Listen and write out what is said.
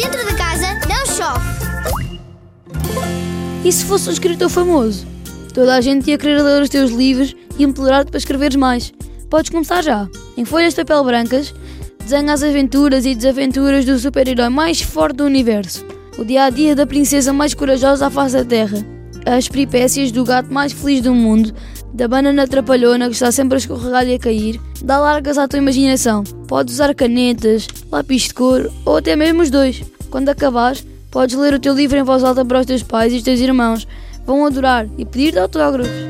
Dentro de casa não chove. E se fosse um escritor famoso? Toda a gente ia querer ler os teus livros e implorar-te para escreveres mais. Podes começar já. Em folhas de papel brancas, desenha as aventuras e desaventuras do super-herói mais forte do universo. O dia a dia da princesa mais corajosa à face da Terra. As peripécias do gato mais feliz do mundo, da banana trapalhona que está sempre a escorregar e a cair. Dá largas à tua imaginação. Podes usar canetas, lápis de cor ou até mesmo os dois. Quando acabares, podes ler o teu livro em voz alta para os teus pais e os teus irmãos. Vão adorar e pedir-te autógrafos.